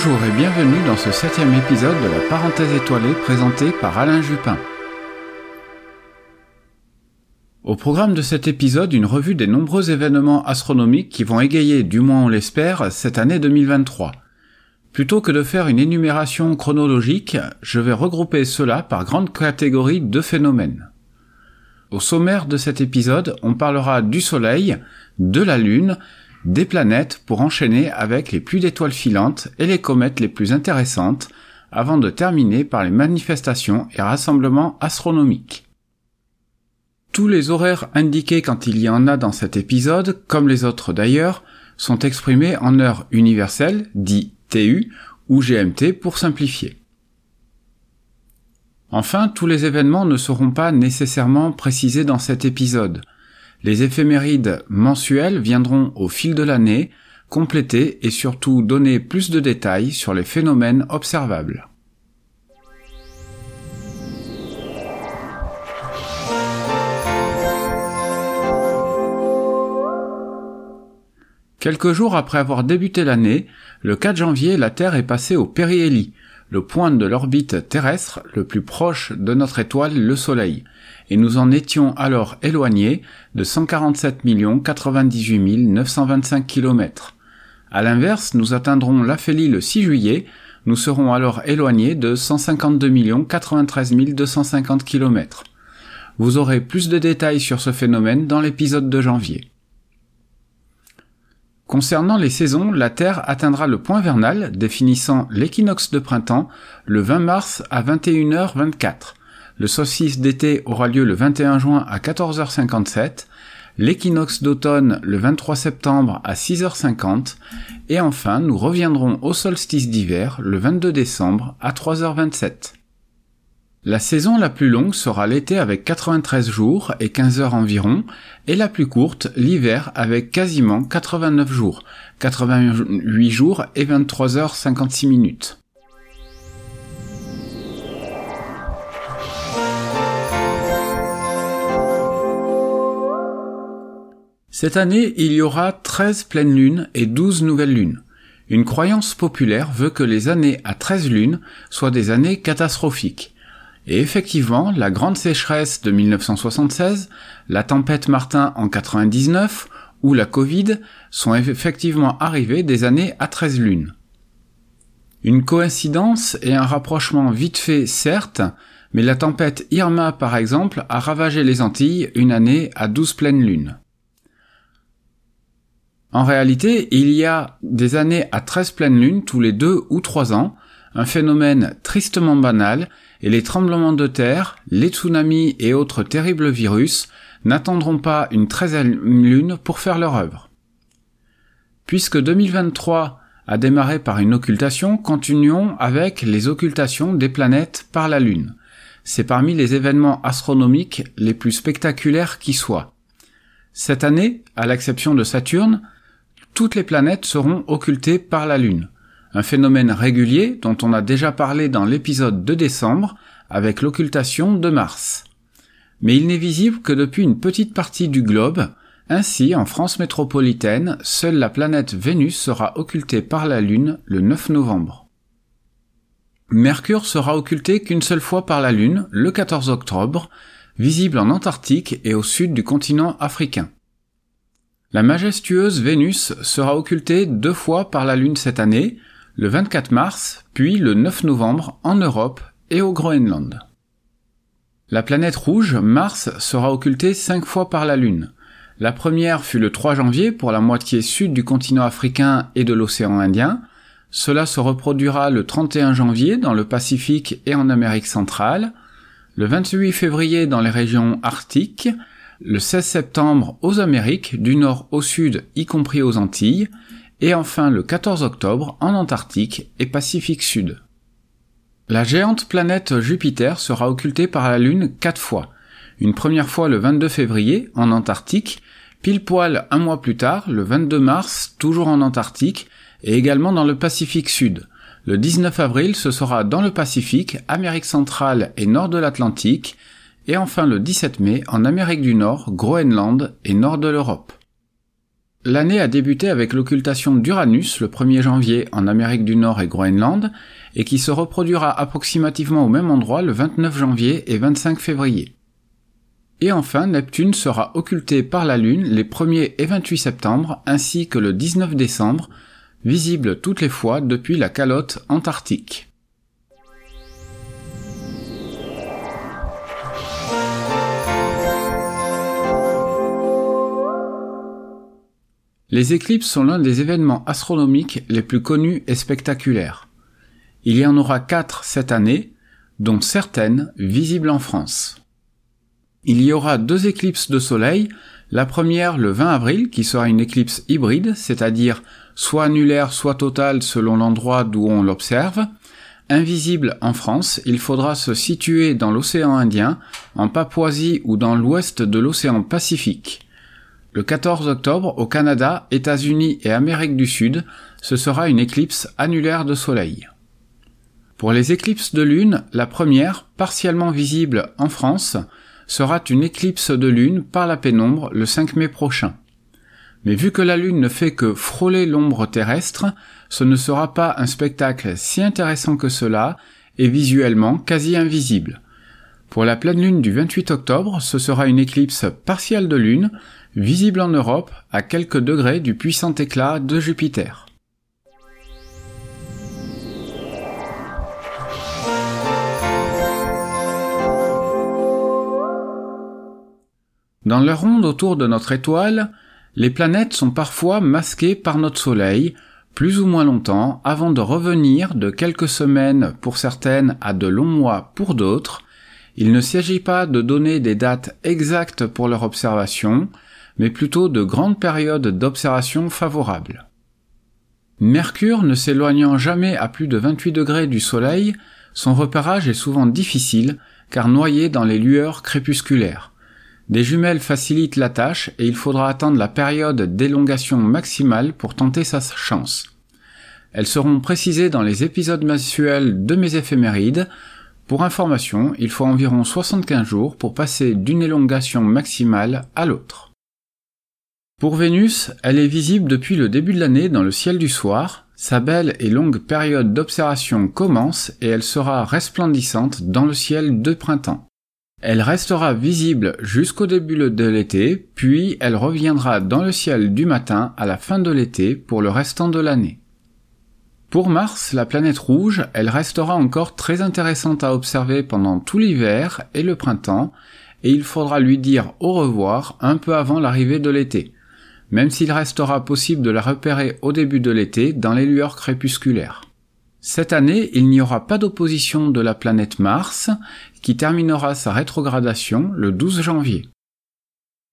Bonjour et bienvenue dans ce septième épisode de la parenthèse étoilée présentée par Alain Jupin. Au programme de cet épisode, une revue des nombreux événements astronomiques qui vont égayer, du moins on l'espère, cette année 2023. Plutôt que de faire une énumération chronologique, je vais regrouper cela par grandes catégories de phénomènes. Au sommaire de cet épisode, on parlera du Soleil, de la Lune, des planètes pour enchaîner avec les pluies d'étoiles filantes et les comètes les plus intéressantes, avant de terminer par les manifestations et rassemblements astronomiques. Tous les horaires indiqués quand il y en a dans cet épisode, comme les autres d'ailleurs, sont exprimés en heure universelle, dit TU, ou GMT pour simplifier. Enfin, tous les événements ne seront pas nécessairement précisés dans cet épisode. Les éphémérides mensuelles viendront au fil de l'année compléter et surtout donner plus de détails sur les phénomènes observables. Quelques jours après avoir débuté l'année, le 4 janvier, la Terre est passée au périhélie, le point de l'orbite terrestre le plus proche de notre étoile, le Soleil, et nous en étions alors éloignés de 147 98 925 km. À l'inverse, nous atteindrons l'aphélie le 6 juillet, nous serons alors éloignés de 152 93 250 km. Vous aurez plus de détails sur ce phénomène dans l'épisode de janvier. Concernant les saisons, la Terre atteindra le point vernal définissant l'équinoxe de printemps le 20 mars à 21h24. Le solstice d'été aura lieu le 21 juin à 14h57, l'équinoxe d'automne le 23 septembre à 6h50 et enfin nous reviendrons au solstice d'hiver le 22 décembre à 3h27. La saison la plus longue sera l'été avec 93 jours et 15 heures environ, et la plus courte l'hiver avec quasiment 89 jours, 88 jours et 23 heures 56 minutes. Cette année, il y aura 13 pleines lunes et 12 nouvelles lunes. Une croyance populaire veut que les années à 13 lunes soient des années catastrophiques. Et effectivement, la grande sécheresse de 1976, la tempête Martin en 99 ou la Covid sont effectivement arrivées des années à 13 lunes. Une coïncidence et un rapprochement vite fait certes, mais la tempête Irma par exemple a ravagé les Antilles une année à 12 pleines lunes. En réalité, il y a des années à 13 pleines lunes tous les deux ou trois ans, un phénomène tristement banal, et les tremblements de terre, les tsunamis et autres terribles virus n'attendront pas une treizième lune pour faire leur œuvre. Puisque 2023 a démarré par une occultation, continuons avec les occultations des planètes par la Lune. C'est parmi les événements astronomiques les plus spectaculaires qui soient. Cette année, à l'exception de Saturne, toutes les planètes seront occultées par la Lune un phénomène régulier dont on a déjà parlé dans l'épisode de décembre avec l'occultation de Mars. Mais il n'est visible que depuis une petite partie du globe, ainsi en France métropolitaine, seule la planète Vénus sera occultée par la Lune le 9 novembre. Mercure sera occulté qu'une seule fois par la Lune, le 14 octobre, visible en Antarctique et au sud du continent africain. La majestueuse Vénus sera occultée deux fois par la Lune cette année, le 24 mars, puis le 9 novembre en Europe et au Groenland. La planète rouge, Mars, sera occultée cinq fois par la Lune. La première fut le 3 janvier pour la moitié sud du continent africain et de l'océan Indien. Cela se reproduira le 31 janvier dans le Pacifique et en Amérique centrale, le 28 février dans les régions arctiques, le 16 septembre aux Amériques, du nord au sud y compris aux Antilles, et enfin le 14 octobre en Antarctique et Pacifique Sud. La géante planète Jupiter sera occultée par la Lune quatre fois. Une première fois le 22 février en Antarctique, pile poil un mois plus tard, le 22 mars, toujours en Antarctique, et également dans le Pacifique Sud. Le 19 avril, ce sera dans le Pacifique, Amérique centrale et nord de l'Atlantique, et enfin le 17 mai en Amérique du Nord, Groenland et nord de l'Europe. L'année a débuté avec l'occultation d'Uranus le 1er janvier en Amérique du Nord et Groenland, et qui se reproduira approximativement au même endroit le 29 janvier et 25 février. Et enfin, Neptune sera occulté par la Lune les 1er et 28 septembre, ainsi que le 19 décembre, visible toutes les fois depuis la calotte antarctique. Les éclipses sont l'un des événements astronomiques les plus connus et spectaculaires. Il y en aura quatre cette année, dont certaines visibles en France. Il y aura deux éclipses de soleil, la première le 20 avril qui sera une éclipse hybride, c'est-à-dire soit annulaire soit totale selon l'endroit d'où on l'observe. Invisible en France, il faudra se situer dans l'océan Indien, en Papouasie ou dans l'ouest de l'océan Pacifique. Le 14 octobre, au Canada, États-Unis et Amérique du Sud, ce sera une éclipse annulaire de soleil. Pour les éclipses de lune, la première, partiellement visible en France, sera une éclipse de lune par la pénombre le 5 mai prochain. Mais vu que la lune ne fait que frôler l'ombre terrestre, ce ne sera pas un spectacle si intéressant que cela et visuellement quasi invisible. Pour la pleine lune du 28 octobre, ce sera une éclipse partielle de lune, visible en Europe à quelques degrés du puissant éclat de Jupiter. Dans leur ronde autour de notre étoile, les planètes sont parfois masquées par notre Soleil, plus ou moins longtemps, avant de revenir de quelques semaines pour certaines à de longs mois pour d'autres. Il ne s'agit pas de donner des dates exactes pour leur observation, mais plutôt de grandes périodes d'observation favorables. Mercure ne s'éloignant jamais à plus de 28 degrés du Soleil, son repérage est souvent difficile car noyé dans les lueurs crépusculaires. Des jumelles facilitent la tâche et il faudra attendre la période d'élongation maximale pour tenter sa chance. Elles seront précisées dans les épisodes mensuels de mes éphémérides. Pour information, il faut environ 75 jours pour passer d'une élongation maximale à l'autre. Pour Vénus, elle est visible depuis le début de l'année dans le ciel du soir, sa belle et longue période d'observation commence et elle sera resplendissante dans le ciel de printemps. Elle restera visible jusqu'au début de l'été, puis elle reviendra dans le ciel du matin à la fin de l'été pour le restant de l'année. Pour Mars, la planète rouge, elle restera encore très intéressante à observer pendant tout l'hiver et le printemps, et il faudra lui dire au revoir un peu avant l'arrivée de l'été même s'il restera possible de la repérer au début de l'été dans les lueurs crépusculaires. Cette année, il n'y aura pas d'opposition de la planète Mars, qui terminera sa rétrogradation le 12 janvier.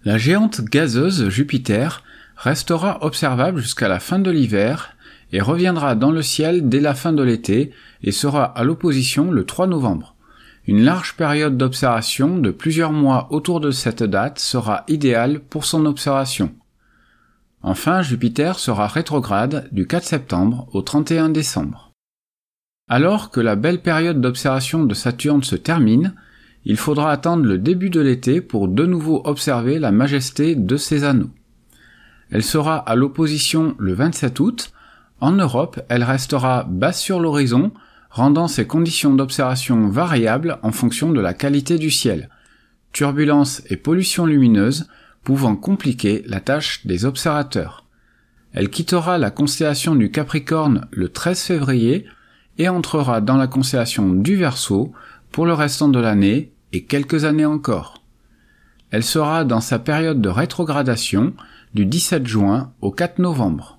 La géante gazeuse Jupiter restera observable jusqu'à la fin de l'hiver et reviendra dans le ciel dès la fin de l'été et sera à l'opposition le 3 novembre. Une large période d'observation de plusieurs mois autour de cette date sera idéale pour son observation. Enfin, Jupiter sera rétrograde du 4 septembre au 31 décembre. Alors que la belle période d'observation de Saturne se termine, il faudra attendre le début de l'été pour de nouveau observer la majesté de ses anneaux. Elle sera à l'opposition le 27 août. En Europe, elle restera basse sur l'horizon, rendant ses conditions d'observation variables en fonction de la qualité du ciel. Turbulence et pollution lumineuse pouvant compliquer la tâche des observateurs. Elle quittera la constellation du Capricorne le 13 février et entrera dans la constellation du Verseau pour le restant de l'année et quelques années encore. Elle sera dans sa période de rétrogradation du 17 juin au 4 novembre.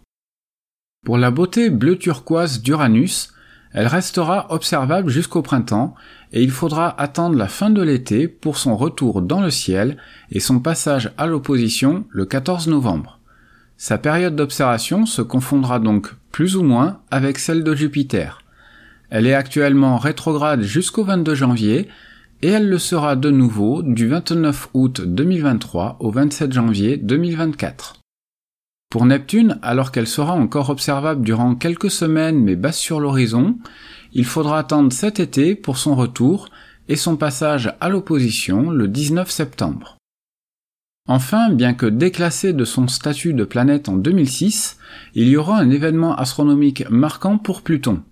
Pour la beauté bleu turquoise d'Uranus, elle restera observable jusqu'au printemps et il faudra attendre la fin de l'été pour son retour dans le ciel et son passage à l'opposition le 14 novembre. Sa période d'observation se confondra donc plus ou moins avec celle de Jupiter. Elle est actuellement rétrograde jusqu'au 22 janvier et elle le sera de nouveau du 29 août 2023 au 27 janvier 2024. Pour Neptune, alors qu'elle sera encore observable durant quelques semaines mais basse sur l'horizon, il faudra attendre cet été pour son retour et son passage à l'opposition le 19 septembre. Enfin, bien que déclassée de son statut de planète en 2006, il y aura un événement astronomique marquant pour Pluton.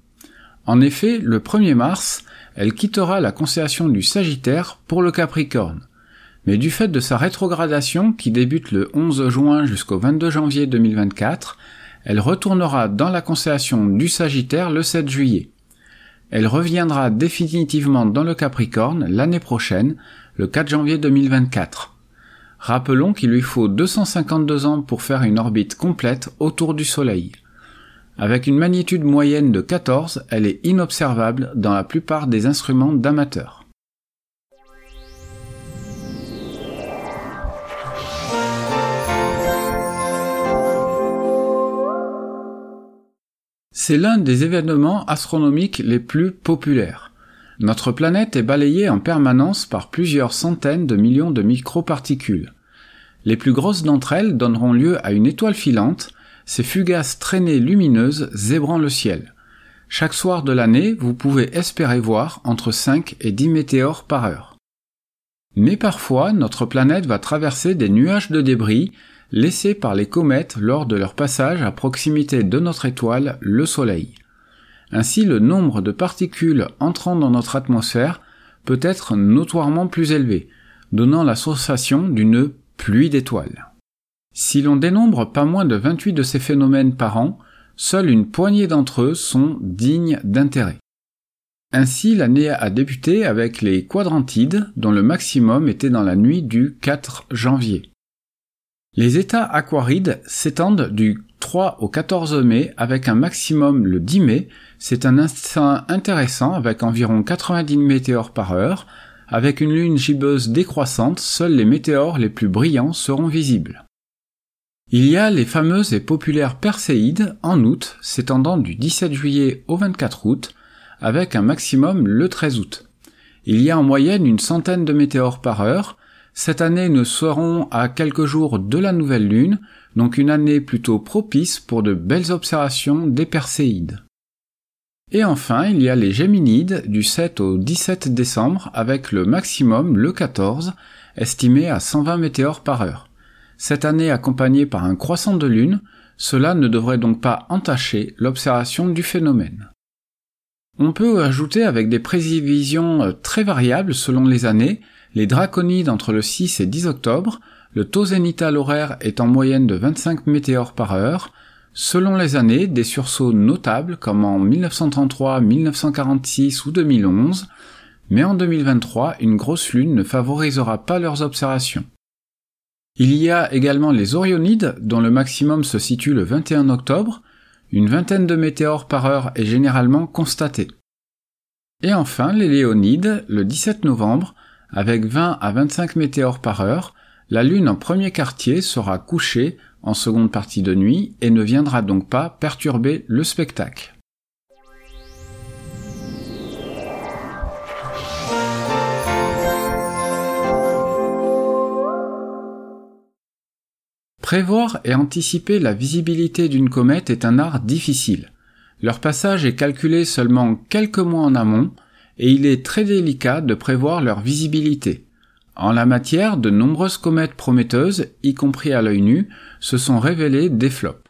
En effet, le 1er mars, elle quittera la constellation du Sagittaire pour le Capricorne. Mais du fait de sa rétrogradation qui débute le 11 juin jusqu'au 22 janvier 2024, elle retournera dans la constellation du Sagittaire le 7 juillet. Elle reviendra définitivement dans le Capricorne l'année prochaine, le 4 janvier 2024. Rappelons qu'il lui faut 252 ans pour faire une orbite complète autour du Soleil. Avec une magnitude moyenne de 14, elle est inobservable dans la plupart des instruments d'amateurs. C'est l'un des événements astronomiques les plus populaires. Notre planète est balayée en permanence par plusieurs centaines de millions de microparticules. Les plus grosses d'entre elles donneront lieu à une étoile filante, ces fugaces traînées lumineuses zébrant le ciel. Chaque soir de l'année, vous pouvez espérer voir entre 5 et 10 météores par heure. Mais parfois, notre planète va traverser des nuages de débris laissés par les comètes lors de leur passage à proximité de notre étoile, le Soleil. Ainsi, le nombre de particules entrant dans notre atmosphère peut être notoirement plus élevé, donnant la sensation d'une pluie d'étoiles. Si l'on dénombre pas moins de 28 de ces phénomènes par an, seule une poignée d'entre eux sont dignes d'intérêt. Ainsi, l'année a débuté avec les quadrantides, dont le maximum était dans la nuit du 4 janvier. Les états aquarides s'étendent du 3 au 14 mai avec un maximum le 10 mai. C'est un instant intéressant avec environ 90 météores par heure. Avec une lune gibbeuse décroissante, seuls les météores les plus brillants seront visibles. Il y a les fameuses et populaires Perséides en août, s'étendant du 17 juillet au 24 août, avec un maximum le 13 août. Il y a en moyenne une centaine de météores par heure, cette année, nous serons à quelques jours de la nouvelle lune, donc une année plutôt propice pour de belles observations des Perséides. Et enfin, il y a les Géminides du 7 au 17 décembre avec le maximum le 14, estimé à 120 météores par heure. Cette année accompagnée par un croissant de lune, cela ne devrait donc pas entacher l'observation du phénomène. On peut ajouter avec des prévisions très variables selon les années les draconides entre le 6 et 10 octobre, le taux zénithal horaire est en moyenne de 25 météores par heure, selon les années, des sursauts notables comme en 1933, 1946 ou 2011, mais en 2023, une grosse lune ne favorisera pas leurs observations. Il y a également les Orionides, dont le maximum se situe le 21 octobre, une vingtaine de météores par heure est généralement constatée. Et enfin, les Léonides, le 17 novembre, avec 20 à 25 météores par heure, la Lune en premier quartier sera couchée en seconde partie de nuit et ne viendra donc pas perturber le spectacle. Prévoir et anticiper la visibilité d'une comète est un art difficile. Leur passage est calculé seulement quelques mois en amont, et il est très délicat de prévoir leur visibilité. En la matière, de nombreuses comètes prometteuses, y compris à l'œil nu, se sont révélées des flops.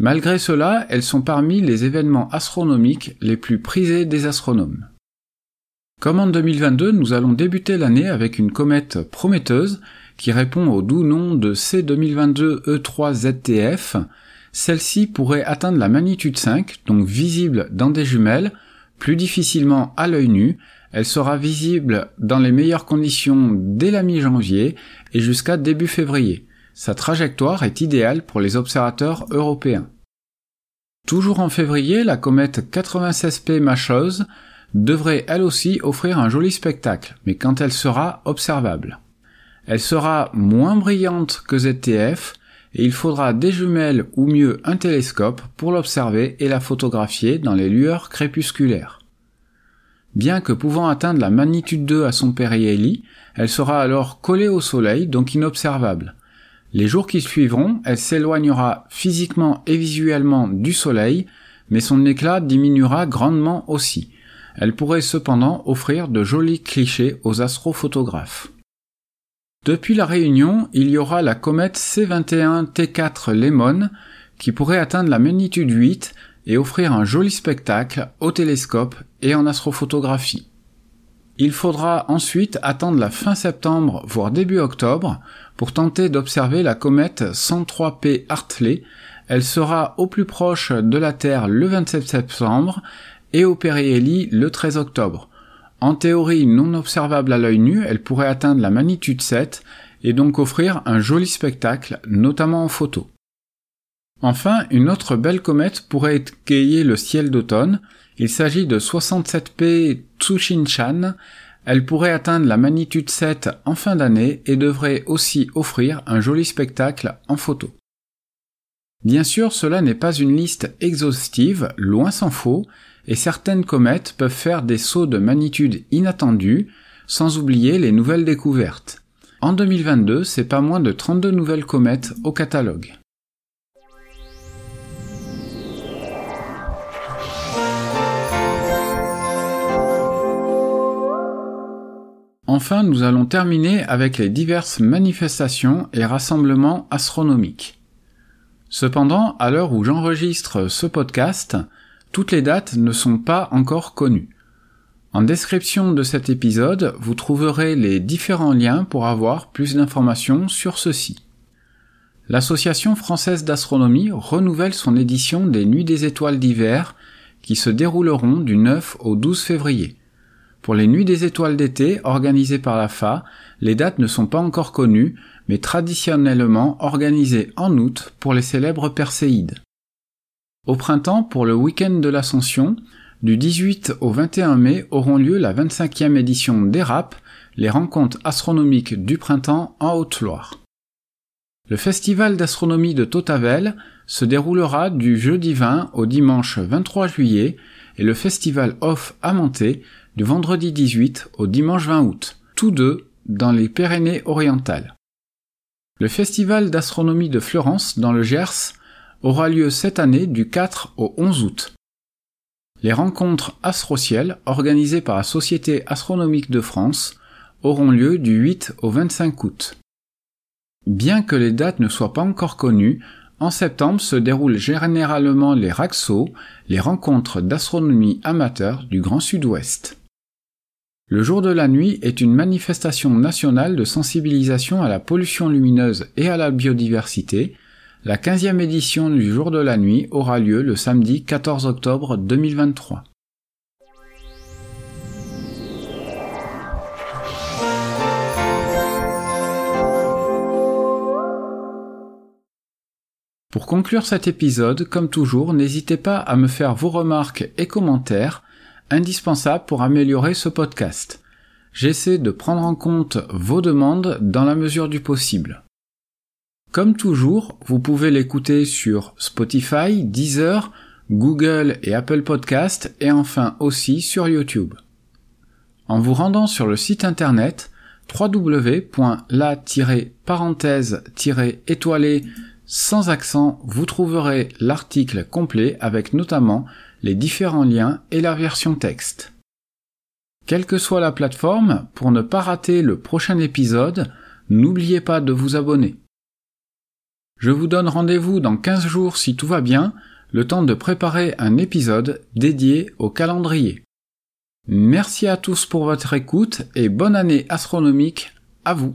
Malgré cela, elles sont parmi les événements astronomiques les plus prisés des astronomes. Comme en 2022, nous allons débuter l'année avec une comète prometteuse qui répond au doux nom de C2022 E3ZTF. Celle-ci pourrait atteindre la magnitude 5, donc visible dans des jumelles, plus difficilement à l'œil nu, elle sera visible dans les meilleures conditions dès la mi-janvier et jusqu'à début février. Sa trajectoire est idéale pour les observateurs européens. Toujours en février, la comète 96P Machose devrait elle aussi offrir un joli spectacle, mais quand elle sera observable? Elle sera moins brillante que ZTF, et il faudra des jumelles ou mieux un télescope pour l'observer et la photographier dans les lueurs crépusculaires. Bien que pouvant atteindre la magnitude 2 à son périhélie, elle sera alors collée au Soleil, donc inobservable. Les jours qui suivront, elle s'éloignera physiquement et visuellement du Soleil, mais son éclat diminuera grandement aussi. Elle pourrait cependant offrir de jolis clichés aux astrophotographes. Depuis la Réunion, il y aura la comète C21 T4 Lemon qui pourrait atteindre la magnitude 8 et offrir un joli spectacle au télescope et en astrophotographie. Il faudra ensuite attendre la fin septembre voire début octobre pour tenter d'observer la comète 103P Hartley. Elle sera au plus proche de la Terre le 27 septembre et au périhélie le 13 octobre. En théorie non observable à l'œil nu, elle pourrait atteindre la magnitude 7 et donc offrir un joli spectacle, notamment en photo. Enfin, une autre belle comète pourrait égayer le ciel d'automne. Il s'agit de 67P Tsushinshan. Elle pourrait atteindre la magnitude 7 en fin d'année et devrait aussi offrir un joli spectacle en photo. Bien sûr, cela n'est pas une liste exhaustive, loin s'en faut, et certaines comètes peuvent faire des sauts de magnitude inattendus, sans oublier les nouvelles découvertes. En 2022, c'est pas moins de 32 nouvelles comètes au catalogue. Enfin, nous allons terminer avec les diverses manifestations et rassemblements astronomiques. Cependant, à l'heure où j'enregistre ce podcast, toutes les dates ne sont pas encore connues. En description de cet épisode, vous trouverez les différents liens pour avoir plus d'informations sur ceci. L'Association française d'astronomie renouvelle son édition des Nuits des étoiles d'hiver qui se dérouleront du 9 au 12 février. Pour les Nuits des étoiles d'été organisées par la FA, les dates ne sont pas encore connues, mais traditionnellement organisées en août pour les célèbres Perséides. Au printemps, pour le week-end de l'Ascension, du 18 au 21 mai auront lieu la 25e édition d'ERAP, les rencontres astronomiques du printemps en Haute-Loire. Le festival d'astronomie de Totavel se déroulera du jeudi 20 au dimanche 23 juillet et le festival Off à Monté du vendredi 18 au dimanche 20 août, tous deux dans les Pyrénées orientales. Le festival d'astronomie de Florence dans le Gers aura lieu cette année du 4 au 11 août. Les rencontres Astrociel, organisées par la Société astronomique de France, auront lieu du 8 au 25 août. Bien que les dates ne soient pas encore connues, en septembre se déroulent généralement les RAXO, les rencontres d'astronomie amateur du Grand Sud-Ouest. Le jour de la nuit est une manifestation nationale de sensibilisation à la pollution lumineuse et à la biodiversité, la 15e édition du Jour de la Nuit aura lieu le samedi 14 octobre 2023. Pour conclure cet épisode, comme toujours, n'hésitez pas à me faire vos remarques et commentaires, indispensables pour améliorer ce podcast. J'essaie de prendre en compte vos demandes dans la mesure du possible. Comme toujours, vous pouvez l'écouter sur Spotify, Deezer, Google et Apple Podcast et enfin aussi sur YouTube. En vous rendant sur le site internet www.la-parenthèse-étoilée sans accent, vous trouverez l'article complet avec notamment les différents liens et la version texte. Quelle que soit la plateforme, pour ne pas rater le prochain épisode, n'oubliez pas de vous abonner. Je vous donne rendez-vous dans 15 jours si tout va bien, le temps de préparer un épisode dédié au calendrier. Merci à tous pour votre écoute et bonne année astronomique à vous.